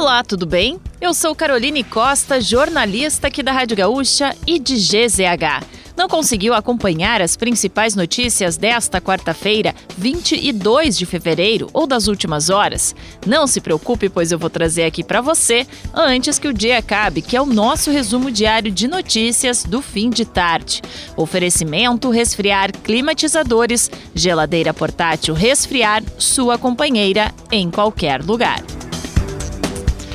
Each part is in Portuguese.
Olá, tudo bem? Eu sou Caroline Costa, jornalista aqui da Rádio Gaúcha e de GZH. Não conseguiu acompanhar as principais notícias desta quarta-feira, 22 de fevereiro ou das últimas horas? Não se preocupe, pois eu vou trazer aqui para você antes que o dia acabe, que é o nosso resumo diário de notícias do fim de tarde. Oferecimento: resfriar climatizadores, geladeira portátil resfriar, sua companheira em qualquer lugar.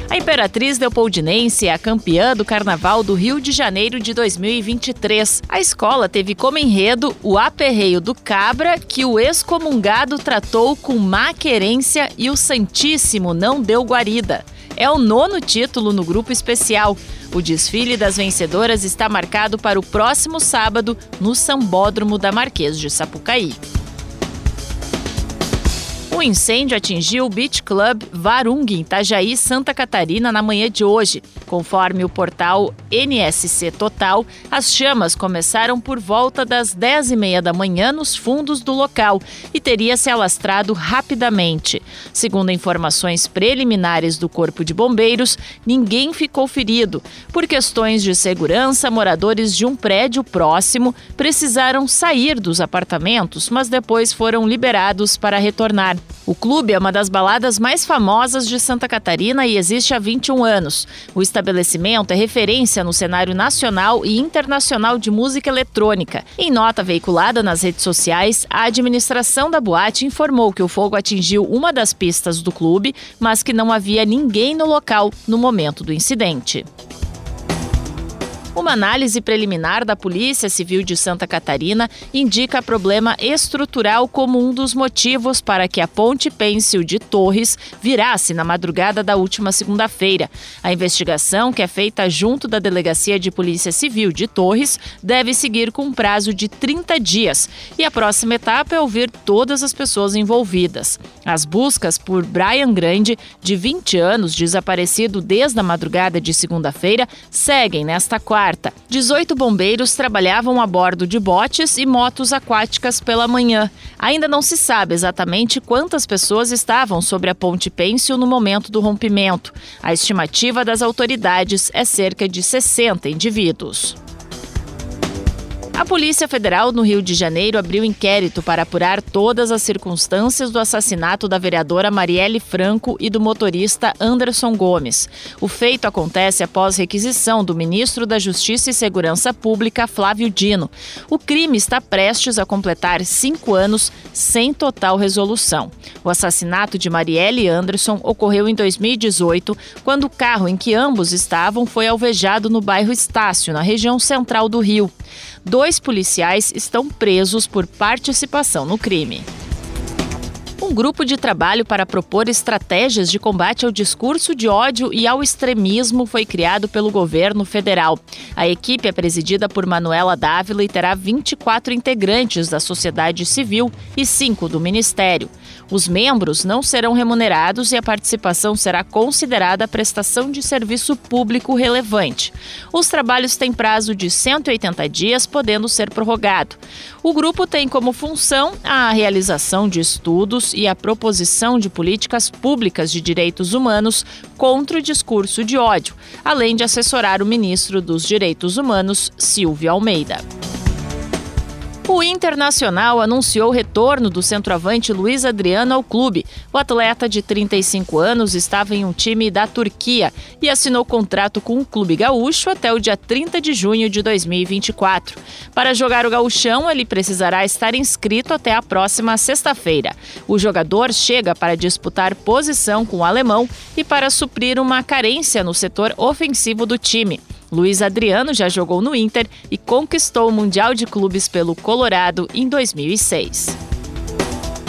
A Imperatriz Leopoldinense é a campeã do Carnaval do Rio de Janeiro de 2023. A escola teve como enredo o aperreio do cabra que o excomungado tratou com má querência e o Santíssimo não deu guarida. É o nono título no grupo especial. O desfile das vencedoras está marcado para o próximo sábado no Sambódromo da Marquês de Sapucaí. O incêndio atingiu o Beach Club Varung, em Itajaí, Santa Catarina, na manhã de hoje. Conforme o portal NSC Total, as chamas começaram por volta das 10h30 da manhã nos fundos do local e teria se alastrado rapidamente. Segundo informações preliminares do Corpo de Bombeiros, ninguém ficou ferido. Por questões de segurança, moradores de um prédio próximo precisaram sair dos apartamentos, mas depois foram liberados para retornar. O clube é uma das baladas mais famosas de Santa Catarina e existe há 21 anos. O estabelecimento é referência no cenário nacional e internacional de música eletrônica. Em nota veiculada nas redes sociais, a administração da boate informou que o fogo atingiu uma das pistas do clube, mas que não havia ninguém no local no momento do incidente. Uma análise preliminar da Polícia Civil de Santa Catarina indica problema estrutural como um dos motivos para que a ponte Pêncil de Torres virasse na madrugada da última segunda-feira. A investigação, que é feita junto da Delegacia de Polícia Civil de Torres, deve seguir com um prazo de 30 dias. E a próxima etapa é ouvir todas as pessoas envolvidas. As buscas por Brian Grande, de 20 anos, desaparecido desde a madrugada de segunda-feira, seguem nesta quarta quarta. 18 bombeiros trabalhavam a bordo de botes e motos aquáticas pela manhã. Ainda não se sabe exatamente quantas pessoas estavam sobre a ponte Pêncil no momento do rompimento. A estimativa das autoridades é cerca de 60 indivíduos. A Polícia Federal no Rio de Janeiro abriu inquérito para apurar todas as circunstâncias do assassinato da vereadora Marielle Franco e do motorista Anderson Gomes. O feito acontece após requisição do ministro da Justiça e Segurança Pública, Flávio Dino. O crime está prestes a completar cinco anos sem total resolução. O assassinato de Marielle Anderson ocorreu em 2018, quando o carro em que ambos estavam foi alvejado no bairro Estácio, na região central do Rio. Dois policiais estão presos por participação no crime. Um grupo de trabalho para propor estratégias de combate ao discurso de ódio e ao extremismo foi criado pelo governo federal. A equipe é presidida por Manuela Dávila e terá 24 integrantes da sociedade civil e cinco do Ministério. Os membros não serão remunerados e a participação será considerada prestação de serviço público relevante. Os trabalhos têm prazo de 180 dias, podendo ser prorrogado. O grupo tem como função a realização de estudos e a proposição de políticas públicas de direitos humanos contra o discurso de ódio, além de assessorar o ministro dos Direitos Humanos, Silvio Almeida. O Internacional anunciou o retorno do centroavante Luiz Adriano ao clube. O atleta de 35 anos estava em um time da Turquia e assinou contrato com o clube gaúcho até o dia 30 de junho de 2024. Para jogar o gauchão, ele precisará estar inscrito até a próxima sexta-feira. O jogador chega para disputar posição com o alemão e para suprir uma carência no setor ofensivo do time. Luiz Adriano já jogou no Inter e conquistou o Mundial de Clubes pelo Colorado em 2006.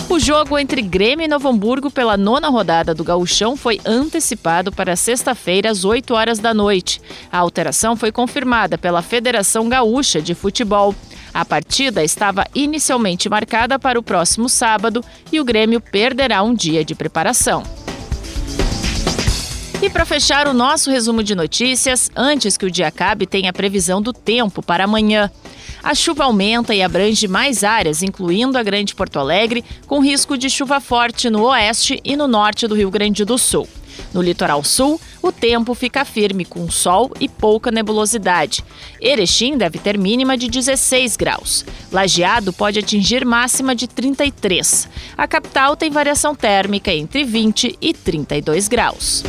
O jogo entre Grêmio e Novo Hamburgo pela nona rodada do Gauchão foi antecipado para sexta-feira às 8 horas da noite. A alteração foi confirmada pela Federação Gaúcha de Futebol. A partida estava inicialmente marcada para o próximo sábado e o Grêmio perderá um dia de preparação. E para fechar o nosso resumo de notícias, antes que o dia acabe, tem a previsão do tempo para amanhã. A chuva aumenta e abrange mais áreas, incluindo a Grande Porto Alegre, com risco de chuva forte no oeste e no norte do Rio Grande do Sul. No litoral sul, o tempo fica firme com sol e pouca nebulosidade. Erechim deve ter mínima de 16 graus. Lajeado pode atingir máxima de 33. A capital tem variação térmica entre 20 e 32 graus.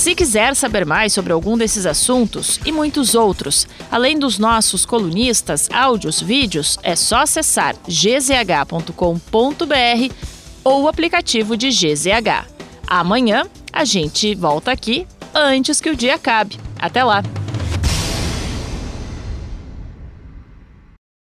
Se quiser saber mais sobre algum desses assuntos e muitos outros, além dos nossos colunistas, áudios, vídeos, é só acessar gzh.com.br ou o aplicativo de GZH. Amanhã a gente volta aqui antes que o dia acabe. Até lá!